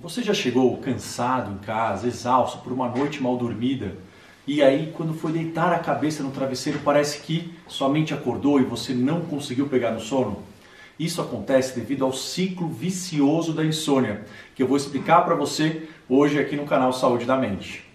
Você já chegou cansado em casa, exausto por uma noite mal dormida? E aí, quando foi deitar a cabeça no travesseiro, parece que sua mente acordou e você não conseguiu pegar no sono? Isso acontece devido ao ciclo vicioso da insônia, que eu vou explicar para você hoje aqui no canal Saúde da Mente.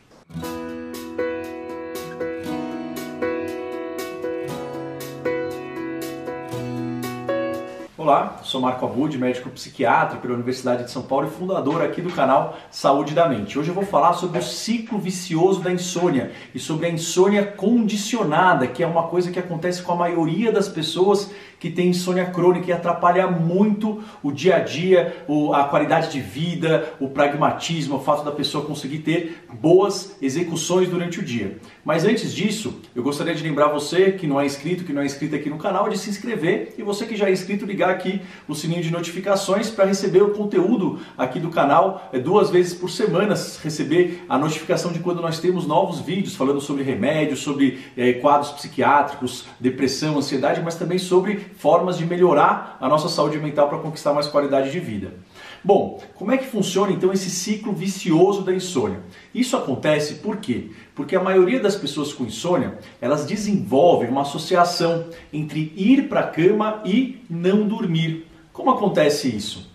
Olá, sou Marco Abud, médico psiquiatra pela Universidade de São Paulo e fundador aqui do canal Saúde da Mente. Hoje eu vou falar sobre o ciclo vicioso da insônia e sobre a insônia condicionada, que é uma coisa que acontece com a maioria das pessoas que tem insônia crônica e atrapalha muito o dia a dia, a qualidade de vida, o pragmatismo, o fato da pessoa conseguir ter boas execuções durante o dia. Mas antes disso, eu gostaria de lembrar você que não é inscrito, que não é inscrito aqui no canal, de se inscrever e você que já é inscrito ligar aqui o sininho de notificações para receber o conteúdo aqui do canal é, duas vezes por semana, receber a notificação de quando nós temos novos vídeos falando sobre remédios, sobre é, quadros psiquiátricos, depressão, ansiedade, mas também sobre formas de melhorar a nossa saúde mental para conquistar mais qualidade de vida. Bom, como é que funciona então esse ciclo vicioso da insônia? Isso acontece por quê? Porque a maioria das pessoas com insônia, elas desenvolvem uma associação entre ir para a cama e não dormir. Como acontece isso?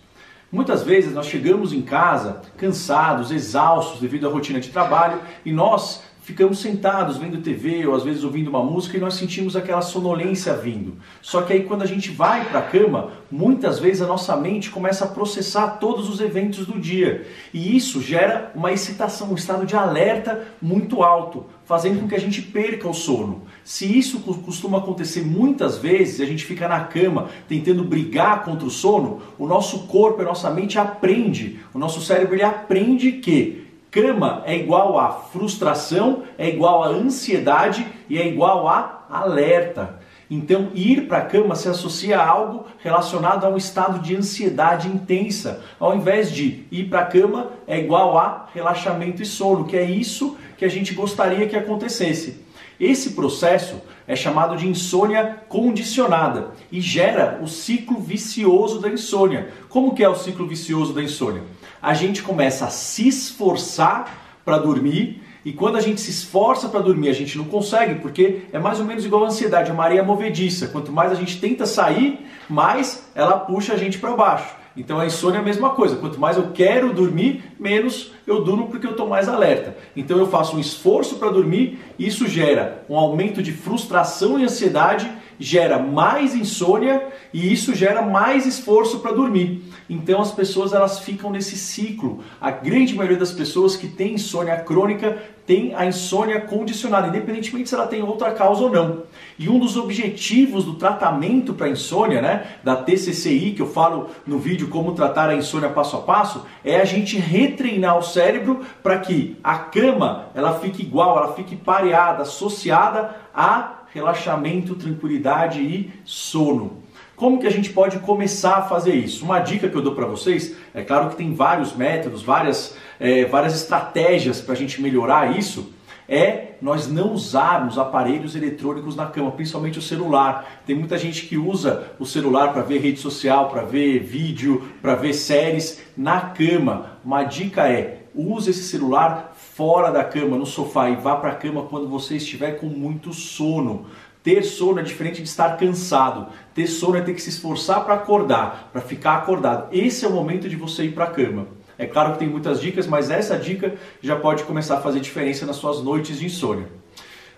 Muitas vezes nós chegamos em casa cansados, exaustos devido à rotina de trabalho e nós ficamos sentados vendo TV ou às vezes ouvindo uma música e nós sentimos aquela sonolência vindo. Só que aí quando a gente vai para a cama, muitas vezes a nossa mente começa a processar todos os eventos do dia. E isso gera uma excitação, um estado de alerta muito alto, fazendo com que a gente perca o sono. Se isso costuma acontecer muitas vezes, a gente fica na cama tentando brigar contra o sono, o nosso corpo, a nossa mente aprende, o nosso cérebro ele aprende que Cama é igual a frustração, é igual a ansiedade e é igual a alerta. Então, ir para a cama se associa a algo relacionado a um estado de ansiedade intensa, ao invés de ir para a cama é igual a relaxamento e sono, que é isso que a gente gostaria que acontecesse. Esse processo é chamado de insônia condicionada e gera o ciclo vicioso da insônia. Como que é o ciclo vicioso da insônia? A gente começa a se esforçar para dormir e quando a gente se esforça para dormir, a gente não consegue, porque é mais ou menos igual a ansiedade, a maré movediça. Quanto mais a gente tenta sair, mais ela puxa a gente para baixo. Então a insônia é a mesma coisa. Quanto mais eu quero dormir, menos eu durmo porque eu estou mais alerta. Então eu faço um esforço para dormir, isso gera um aumento de frustração e ansiedade, gera mais insônia e isso gera mais esforço para dormir. Então as pessoas elas ficam nesse ciclo. A grande maioria das pessoas que tem insônia crônica tem a insônia condicionada, independentemente se ela tem outra causa ou não. E um dos objetivos do tratamento para insônia, né, da TCCI, que eu falo no vídeo como tratar a insônia passo a passo, é a gente retreinar o cérebro para que a cama ela fique igual, ela fique pareada, associada a relaxamento, tranquilidade e sono. Como que a gente pode começar a fazer isso? Uma dica que eu dou para vocês, é claro que tem vários métodos, várias, é, várias estratégias para a gente melhorar isso, é nós não usarmos aparelhos eletrônicos na cama, principalmente o celular. Tem muita gente que usa o celular para ver rede social, para ver vídeo, para ver séries na cama. Uma dica é use esse celular fora da cama, no sofá e vá para a cama quando você estiver com muito sono. Ter sono é diferente de estar cansado. Ter sono é ter que se esforçar para acordar, para ficar acordado. Esse é o momento de você ir para a cama. É claro que tem muitas dicas, mas essa dica já pode começar a fazer diferença nas suas noites de insônia.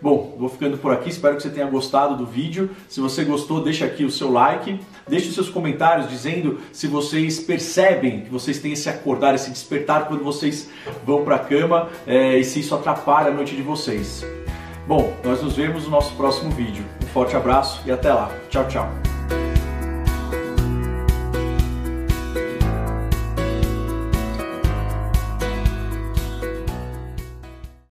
Bom, vou ficando por aqui, espero que você tenha gostado do vídeo. Se você gostou, deixa aqui o seu like, deixe os seus comentários dizendo se vocês percebem que vocês têm esse acordar, esse despertar quando vocês vão para a cama é, e se isso atrapalha a noite de vocês. Bom, nós nos vemos no nosso próximo vídeo. Um forte abraço e até lá. Tchau, tchau.